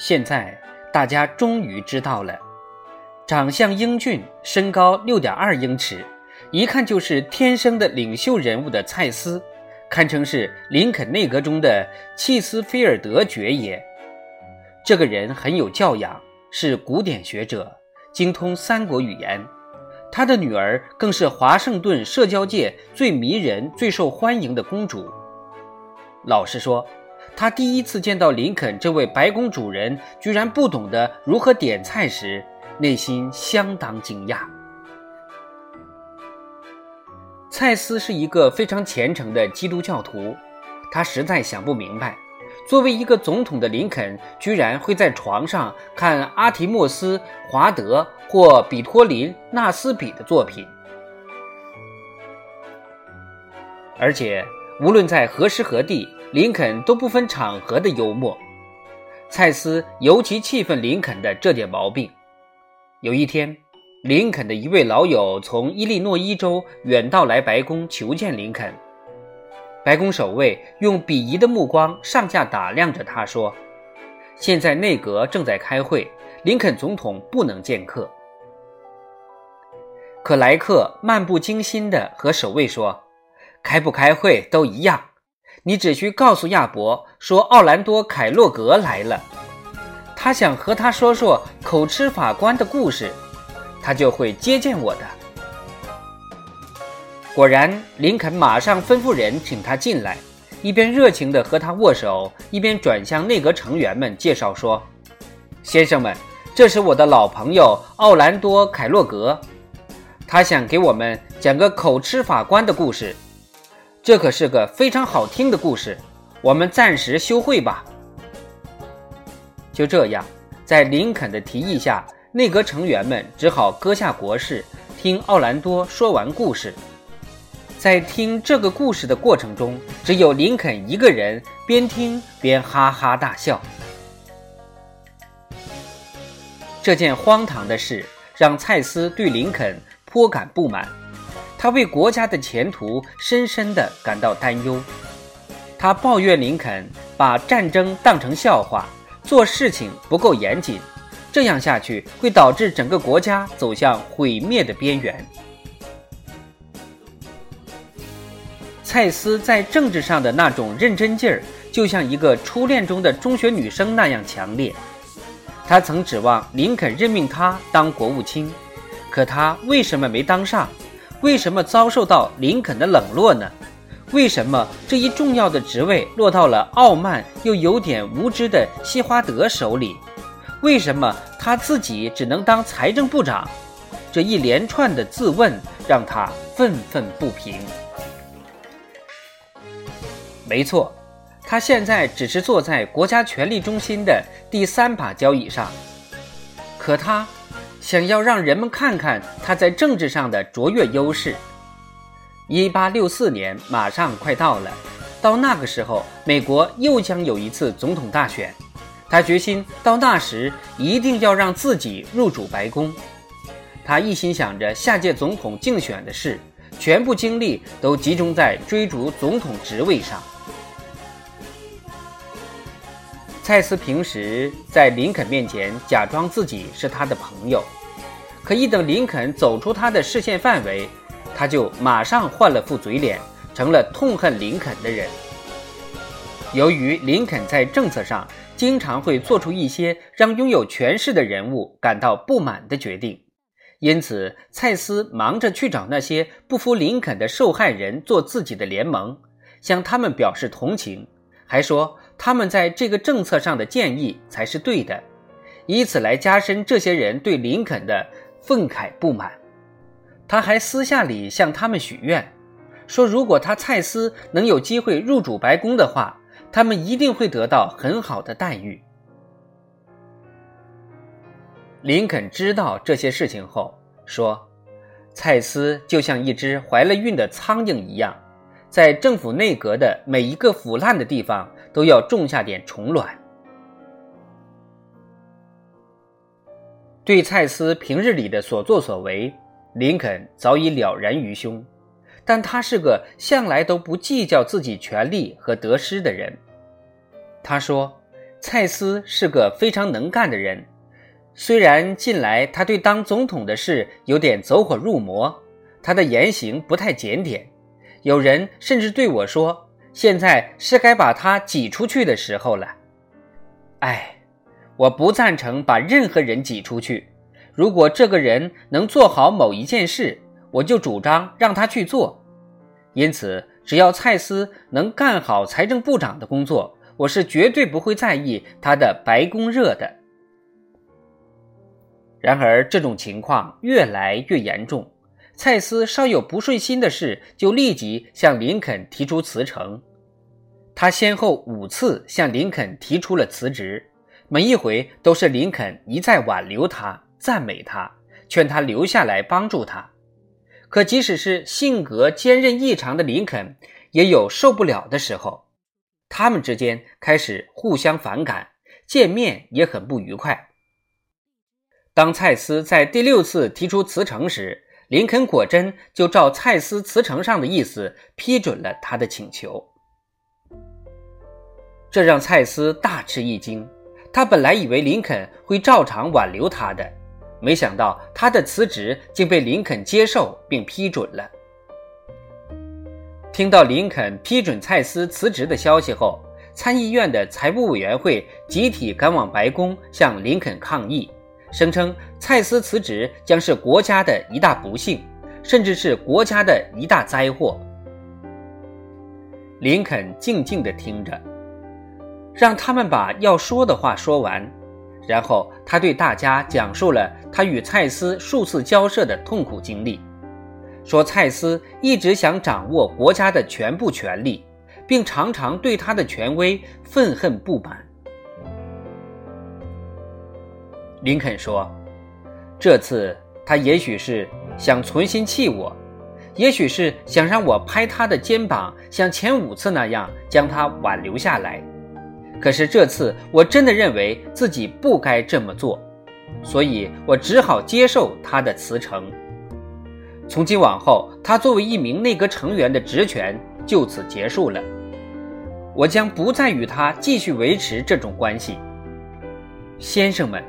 现在大家终于知道了，长相英俊，身高六点二英尺，一看就是天生的领袖人物的蔡斯，堪称是林肯内阁中的契斯菲尔德爵爷。这个人很有教养，是古典学者，精通三国语言。他的女儿更是华盛顿社交界最迷人、最受欢迎的公主。老实说。他第一次见到林肯这位白宫主人居然不懂得如何点菜时，内心相当惊讶。蔡斯是一个非常虔诚的基督教徒，他实在想不明白，作为一个总统的林肯居然会在床上看阿提莫斯·华德或比托林·纳斯比的作品，而且无论在何时何地。林肯都不分场合的幽默，蔡斯尤其气愤林肯的这点毛病。有一天，林肯的一位老友从伊利诺伊州远道来白宫求见林肯。白宫守卫用鄙夷的目光上下打量着他，说：“现在内阁正在开会，林肯总统不能见客。”可莱克漫不经心地和守卫说：“开不开会都一样。”你只需告诉亚伯说奥兰多·凯洛格来了，他想和他说说口吃法官的故事，他就会接见我的。果然，林肯马上吩咐人请他进来，一边热情地和他握手，一边转向内阁成员们介绍说：“先生们，这是我的老朋友奥兰多·凯洛格，他想给我们讲个口吃法官的故事。”这可是个非常好听的故事，我们暂时休会吧。就这样，在林肯的提议下，内阁成员们只好搁下国事，听奥兰多说完故事。在听这个故事的过程中，只有林肯一个人边听边哈哈大笑。这件荒唐的事让蔡斯对林肯颇感不满。他为国家的前途深深地感到担忧，他抱怨林肯把战争当成笑话，做事情不够严谨，这样下去会导致整个国家走向毁灭的边缘。蔡斯在政治上的那种认真劲儿，就像一个初恋中的中学女生那样强烈。他曾指望林肯任命他当国务卿，可他为什么没当上？为什么遭受到林肯的冷落呢？为什么这一重要的职位落到了傲慢又有点无知的西华德手里？为什么他自己只能当财政部长？这一连串的自问让他愤愤不平。没错，他现在只是坐在国家权力中心的第三把交椅上，可他。想要让人们看看他在政治上的卓越优势。一八六四年马上快到了，到那个时候，美国又将有一次总统大选。他决心到那时一定要让自己入主白宫。他一心想着下届总统竞选的事，全部精力都集中在追逐总统职位上。蔡斯平时在林肯面前假装自己是他的朋友，可一等林肯走出他的视线范围，他就马上换了副嘴脸，成了痛恨林肯的人。由于林肯在政策上经常会做出一些让拥有权势的人物感到不满的决定，因此蔡斯忙着去找那些不服林肯的受害人做自己的联盟，向他们表示同情，还说。他们在这个政策上的建议才是对的，以此来加深这些人对林肯的愤慨不满。他还私下里向他们许愿，说如果他蔡斯能有机会入主白宫的话，他们一定会得到很好的待遇。林肯知道这些事情后说：“蔡斯就像一只怀了孕的苍蝇一样。”在政府内阁的每一个腐烂的地方，都要种下点虫卵。对蔡斯平日里的所作所为，林肯早已了然于胸，但他是个向来都不计较自己权力和得失的人。他说：“蔡司是个非常能干的人，虽然近来他对当总统的事有点走火入魔，他的言行不太检点，有人甚至对我说：“现在是该把他挤出去的时候了。”哎，我不赞成把任何人挤出去。如果这个人能做好某一件事，我就主张让他去做。因此，只要蔡司能干好财政部长的工作。我是绝对不会在意他的白宫热的。然而，这种情况越来越严重。蔡司稍有不顺心的事，就立即向林肯提出辞呈。他先后五次向林肯提出了辞职，每一回都是林肯一再挽留他、赞美他、劝他留下来帮助他。可即使是性格坚韧异常的林肯，也有受不了的时候。他们之间开始互相反感，见面也很不愉快。当蔡司在第六次提出辞呈时，林肯果真就照蔡司辞呈上的意思批准了他的请求。这让蔡司大吃一惊，他本来以为林肯会照常挽留他的，没想到他的辞职竟被林肯接受并批准了。听到林肯批准蔡司辞职的消息后，参议院的财务委员会集体赶往白宫向林肯抗议，声称蔡司辞职将是国家的一大不幸，甚至是国家的一大灾祸。林肯静静地听着，让他们把要说的话说完，然后他对大家讲述了他与蔡司数次交涉的痛苦经历。说蔡司一直想掌握国家的全部权力，并常常对他的权威愤恨不满。林肯说：“这次他也许是想存心气我，也许是想让我拍他的肩膀，像前五次那样将他挽留下来。可是这次我真的认为自己不该这么做，所以我只好接受他的辞呈。”从今往后，他作为一名内阁成员的职权就此结束了。我将不再与他继续维持这种关系。先生们，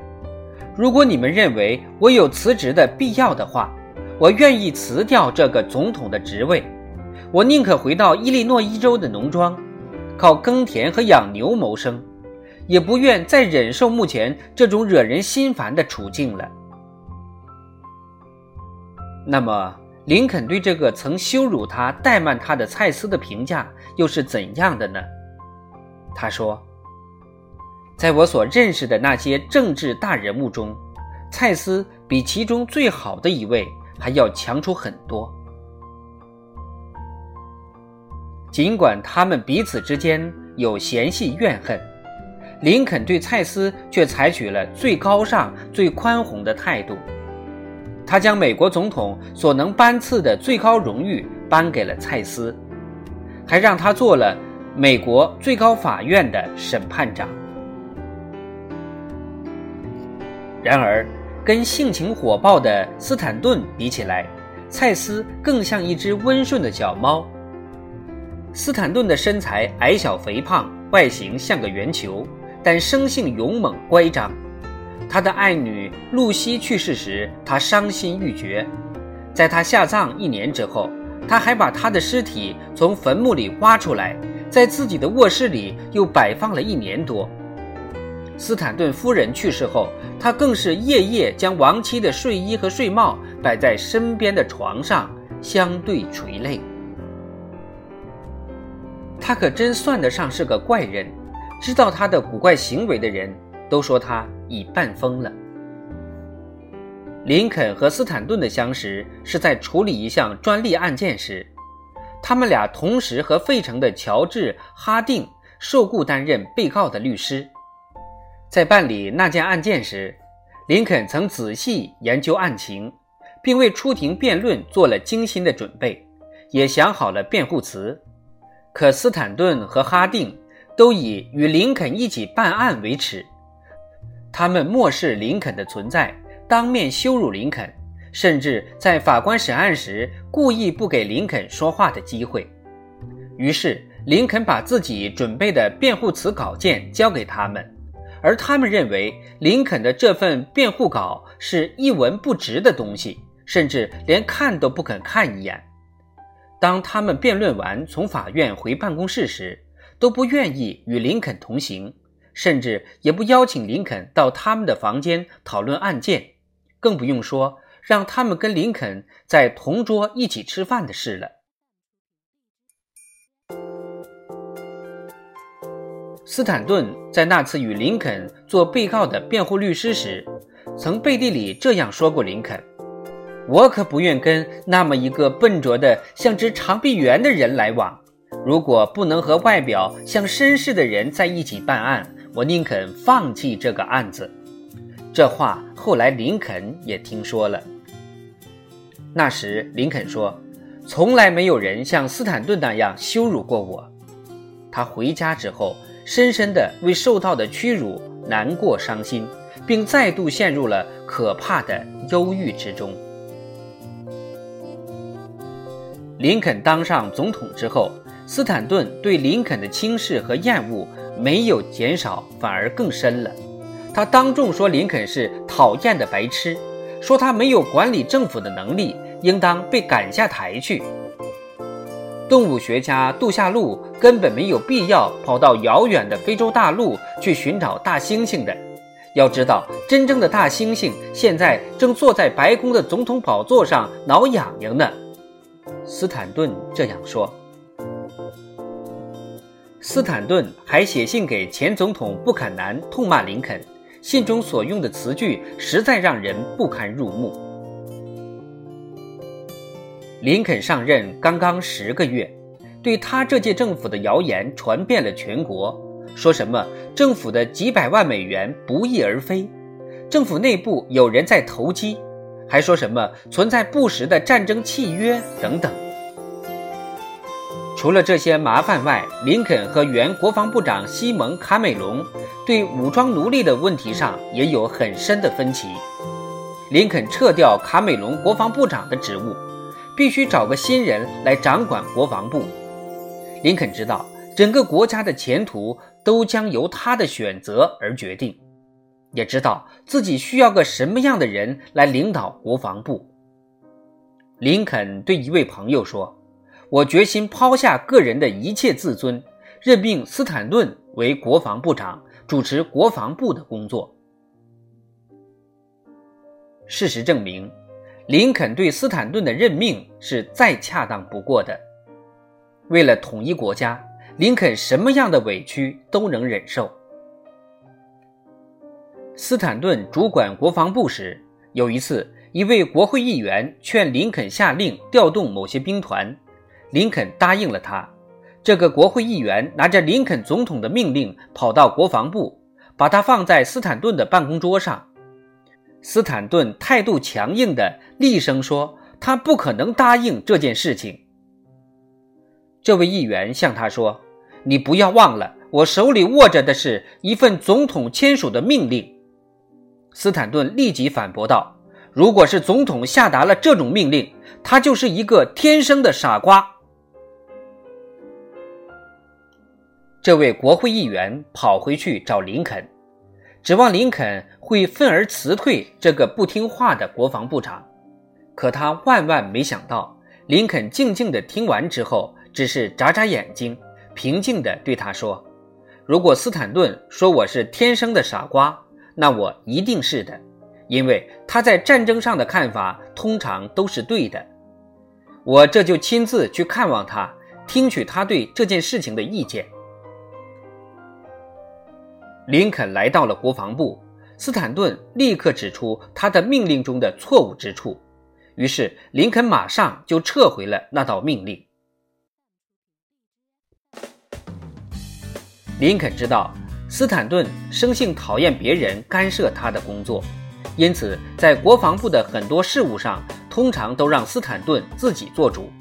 如果你们认为我有辞职的必要的话，我愿意辞掉这个总统的职位。我宁可回到伊利诺伊州的农庄，靠耕田和养牛谋生，也不愿再忍受目前这种惹人心烦的处境了。那么，林肯对这个曾羞辱他、怠慢他的蔡司的评价又是怎样的呢？他说：“在我所认识的那些政治大人物中，蔡司比其中最好的一位还要强出很多。尽管他们彼此之间有嫌隙怨恨，林肯对蔡司却采取了最高尚、最宽宏的态度。”他将美国总统所能颁赐的最高荣誉颁给了蔡司，还让他做了美国最高法院的审判长。然而，跟性情火爆的斯坦顿比起来，蔡司更像一只温顺的小猫。斯坦顿的身材矮小肥胖，外形像个圆球，但生性勇猛乖张。他的爱女露西去世时，他伤心欲绝。在他下葬一年之后，他还把他的尸体从坟墓里挖出来，在自己的卧室里又摆放了一年多。斯坦顿夫人去世后，他更是夜夜将亡妻的睡衣和睡帽摆在身边的床上，相对垂泪。他可真算得上是个怪人，知道他的古怪行为的人。都说他已半疯了。林肯和斯坦顿的相识是在处理一项专利案件时，他们俩同时和费城的乔治·哈定受雇担任被告的律师。在办理那件案件时，林肯曾仔细研究案情，并为出庭辩论做了精心的准备，也想好了辩护词。可斯坦顿和哈定都以与林肯一起办案为耻。他们漠视林肯的存在，当面羞辱林肯，甚至在法官审案时故意不给林肯说话的机会。于是，林肯把自己准备的辩护词稿件交给他们，而他们认为林肯的这份辩护稿是一文不值的东西，甚至连看都不肯看一眼。当他们辩论完从法院回办公室时，都不愿意与林肯同行，甚至也不邀请林肯到他们的房间讨论案件，更不用说让他们跟林肯在同桌一起吃饭的事了。斯坦顿在那次与林肯做被告的辩护律师时，曾背地里这样说过：“林肯，我可不愿跟那么一个笨拙的像只长臂猿的人来往。如果不能和外表像绅士的人在一起办案，我宁肯放弃这个案子。”这话后来林肯也听说了。那时林肯说：“从来没有人像斯坦顿那样羞辱过我。”他回家之后。深深地为受到的屈辱难过、伤心，并再度陷入了可怕的忧郁之中。林肯当上总统之后，斯坦顿对林肯的轻视和厌恶没有减少，反而更深了。他当众说林肯是讨厌的白痴，说他没有管理政府的能力，应当被赶下台去。动物学家杜夏路根本没有必要跑到遥远的非洲大陆去寻找大猩猩的。要知道，真正的大猩猩现在正坐在白宫的总统宝座上挠痒痒呢。斯坦顿这样说。斯坦顿还写信给前总统布坎南，痛骂林肯，信中所用的词句实在让人不堪入目。林肯上任刚刚十个月，对他这届政府的谣言传遍了全国，说什么政府的几百万美元不翼而飞，政府内部有人在投机，还说什么存在不实的战争契约等等。除了这些麻烦外，林肯和原国防部长西蒙·卡美隆对武装奴隶的问题上也有很深的分歧。林肯撤掉卡美隆国防部长的职务。必须找个新人来掌管国防部。林肯知道，整个国家的前途都将由他的选择而决定，也知道自己需要个什么样的人来领导国防部。林肯对一位朋友说：“我决心抛下个人的一切自尊，任命斯坦顿为国防部长，主持国防部的工作。”事实证明。林肯对斯坦顿的任命是再恰当不过的。为了统一国家，林肯什么样的委屈都能忍受。斯坦顿主管国防部时，有一次，一位国会议员劝林肯下令调动某些兵团，林肯答应了他。这个国会议员拿着林肯总统的命令跑到国防部，把它放在斯坦顿的办公桌上。斯坦顿态度强硬的厉声说：“他不可能答应这件事情。”这位议员向他说：“你不要忘了，我手里握着的是一份总统签署的命令。”斯坦顿立即反驳道：“如果是总统下达了这种命令，他就是一个天生的傻瓜。”这位国会议员跑回去找林肯。指望林肯会愤而辞退这个不听话的国防部长，可他万万没想到，林肯静静地听完之后，只是眨眨眼睛，平静地对他说：“如果斯坦顿说我是天生的傻瓜，那我一定是的，因为他在战争上的看法通常都是对的。我这就亲自去看望他，听取他对这件事情的意见。”林肯来到了国防部，斯坦顿立刻指出他的命令中的错误之处，于是林肯马上就撤回了那道命令。林肯知道斯坦顿生性讨厌别人干涉他的工作，因此在国防部的很多事务上，通常都让斯坦顿自己做主。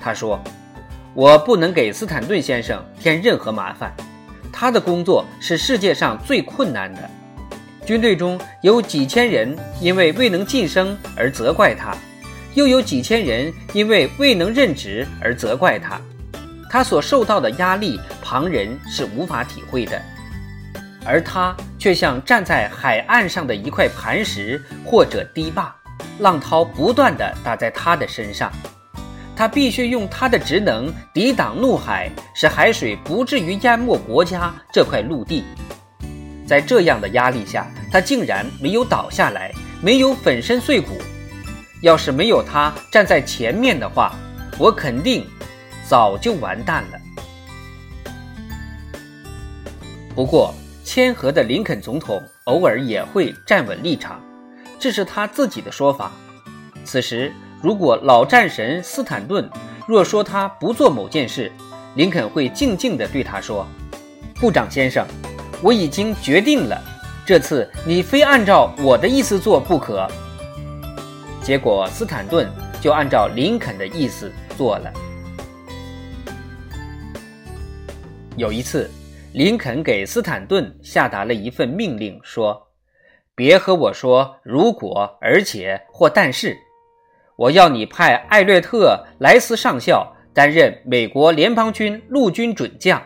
他说：“我不能给斯坦顿先生添任何麻烦。”他的工作是世界上最困难的。军队中有几千人因为未能晋升而责怪他，又有几千人因为未能任职而责怪他。他所受到的压力，旁人是无法体会的。而他却像站在海岸上的一块磐石或者堤坝，浪涛不断地打在他的身上。他必须用他的职能抵挡怒海，使海水不至于淹没国家这块陆地。在这样的压力下，他竟然没有倒下来，没有粉身碎骨。要是没有他站在前面的话，我肯定早就完蛋了。不过，谦和的林肯总统偶尔也会站稳立场，这是他自己的说法。此时。如果老战神斯坦顿若说他不做某件事，林肯会静静地对他说：“部长先生，我已经决定了，这次你非按照我的意思做不可。”结果斯坦顿就按照林肯的意思做了。有一次，林肯给斯坦顿下达了一份命令，说：“别和我说如果、而且或但是。”我要你派艾略特·莱斯上校担任美国联邦军陆军准将。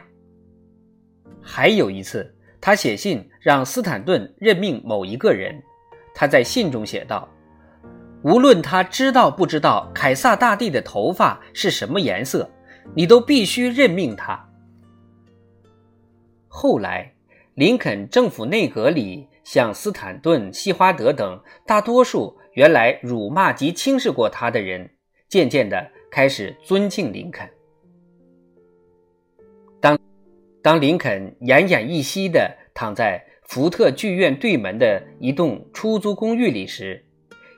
还有一次，他写信让斯坦顿任命某一个人。他在信中写道：“无论他知道不知道凯撒大帝的头发是什么颜色，你都必须任命他。”后来，林肯政府内阁里，像斯坦顿、西华德等大多数。原来辱骂及轻视过他的人，渐渐地开始尊敬林肯。当当林肯奄奄一息地躺在福特剧院对门的一栋出租公寓里时，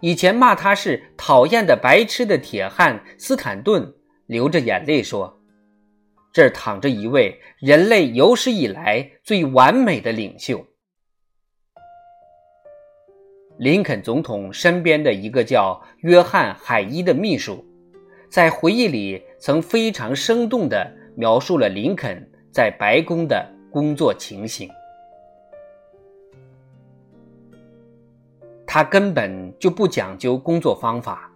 以前骂他是讨厌的白痴的铁汉斯坦顿流着眼泪说：“这儿躺着一位人类有史以来最完美的领袖。”林肯总统身边的一个叫约翰·海伊的秘书，在回忆里曾非常生动地描述了林肯在白宫的工作情形。他根本就不讲究工作方法。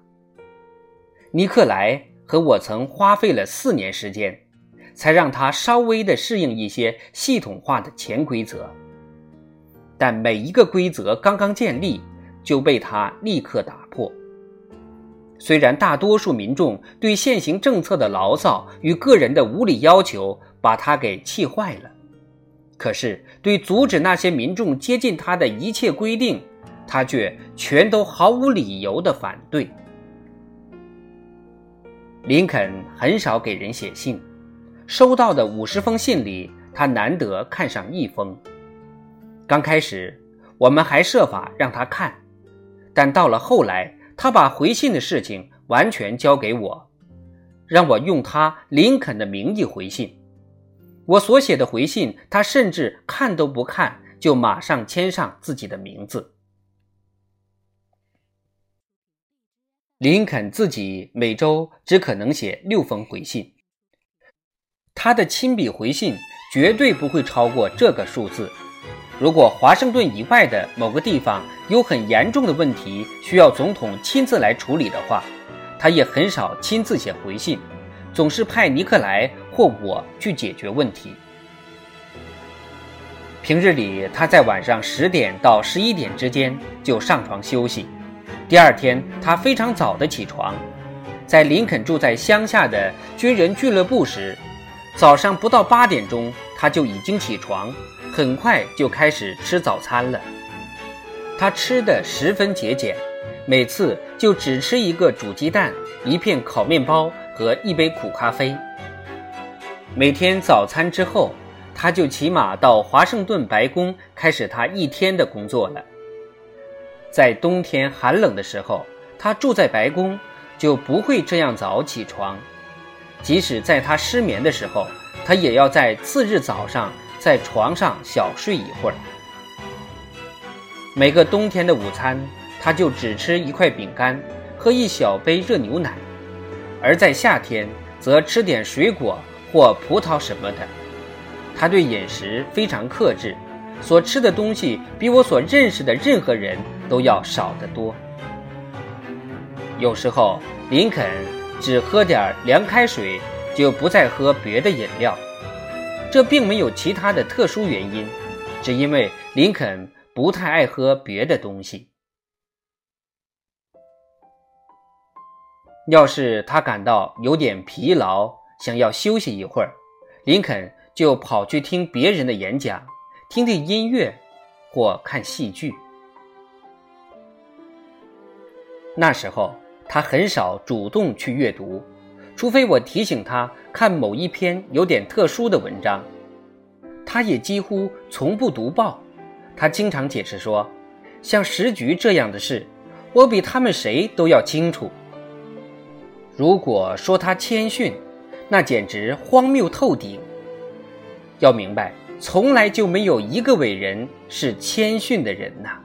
尼克莱和我曾花费了四年时间，才让他稍微的适应一些系统化的潜规则。但每一个规则刚刚建立。就被他立刻打破。虽然大多数民众对现行政策的牢骚与个人的无理要求把他给气坏了，可是对阻止那些民众接近他的一切规定，他却全都毫无理由的反对。林肯很少给人写信，收到的五十封信里，他难得看上一封。刚开始，我们还设法让他看。但到了后来，他把回信的事情完全交给我，让我用他林肯的名义回信。我所写的回信，他甚至看都不看，就马上签上自己的名字。林肯自己每周只可能写六封回信，他的亲笔回信绝对不会超过这个数字。如果华盛顿以外的某个地方有很严重的问题需要总统亲自来处理的话，他也很少亲自写回信，总是派尼克莱或我去解决问题。平日里，他在晚上十点到十一点之间就上床休息。第二天，他非常早的起床，在林肯住在乡下的军人俱乐部时，早上不到八点钟他就已经起床。很快就开始吃早餐了。他吃的十分节俭，每次就只吃一个煮鸡蛋、一片烤面包和一杯苦咖啡。每天早餐之后，他就骑马到华盛顿白宫开始他一天的工作了。在冬天寒冷的时候，他住在白宫就不会这样早起床。即使在他失眠的时候，他也要在次日早上。在床上小睡一会儿。每个冬天的午餐，他就只吃一块饼干，喝一小杯热牛奶；而在夏天，则吃点水果或葡萄什么的。他对饮食非常克制，所吃的东西比我所认识的任何人都要少得多。有时候，林肯只喝点凉开水，就不再喝别的饮料。这并没有其他的特殊原因，只因为林肯不太爱喝别的东西。要是他感到有点疲劳，想要休息一会儿，林肯就跑去听别人的演讲，听听音乐，或看戏剧。那时候他很少主动去阅读，除非我提醒他看某一篇有点特殊的文章。他也几乎从不读报。他经常解释说：“像时局这样的事，我比他们谁都要清楚。”如果说他谦逊，那简直荒谬透顶。要明白，从来就没有一个伟人是谦逊的人呐。